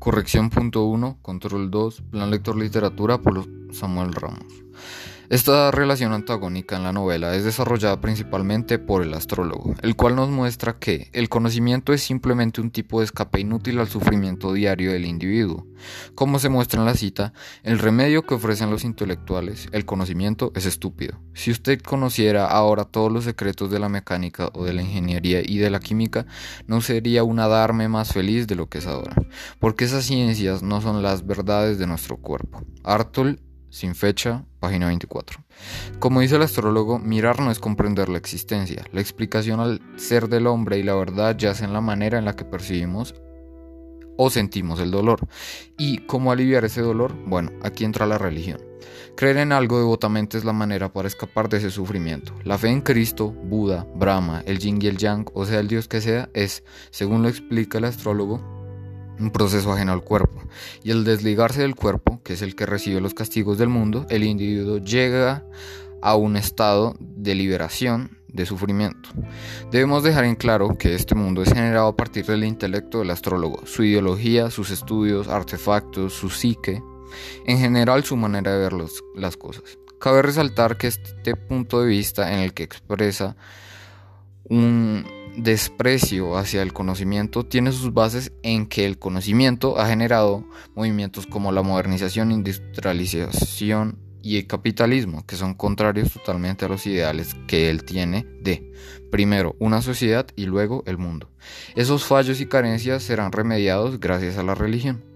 Corrección punto 1, control 2, plan lector literatura por Samuel Ramos. Esta relación antagónica en la novela es desarrollada principalmente por el astrólogo, el cual nos muestra que el conocimiento es simplemente un tipo de escape inútil al sufrimiento diario del individuo. Como se muestra en la cita, el remedio que ofrecen los intelectuales, el conocimiento, es estúpido. Si usted conociera ahora todos los secretos de la mecánica o de la ingeniería y de la química, no sería un adarme más feliz de lo que es ahora, porque esas ciencias no son las verdades de nuestro cuerpo. Artol sin fecha, página 24. Como dice el astrólogo, mirar no es comprender la existencia. La explicación al ser del hombre y la verdad yace en la manera en la que percibimos o sentimos el dolor. ¿Y cómo aliviar ese dolor? Bueno, aquí entra la religión. Creer en algo devotamente es la manera para escapar de ese sufrimiento. La fe en Cristo, Buda, Brahma, el Yin y el Yang, o sea, el Dios que sea, es, según lo explica el astrólogo, un proceso ajeno al cuerpo. Y al desligarse del cuerpo, es el que recibe los castigos del mundo, el individuo llega a un estado de liberación de sufrimiento. Debemos dejar en claro que este mundo es generado a partir del intelecto del astrólogo, su ideología, sus estudios, artefactos, su psique, en general su manera de ver las cosas. Cabe resaltar que este punto de vista en el que expresa un desprecio hacia el conocimiento tiene sus bases en que el conocimiento ha generado movimientos como la modernización, industrialización y el capitalismo, que son contrarios totalmente a los ideales que él tiene de, primero, una sociedad y luego el mundo. Esos fallos y carencias serán remediados gracias a la religión.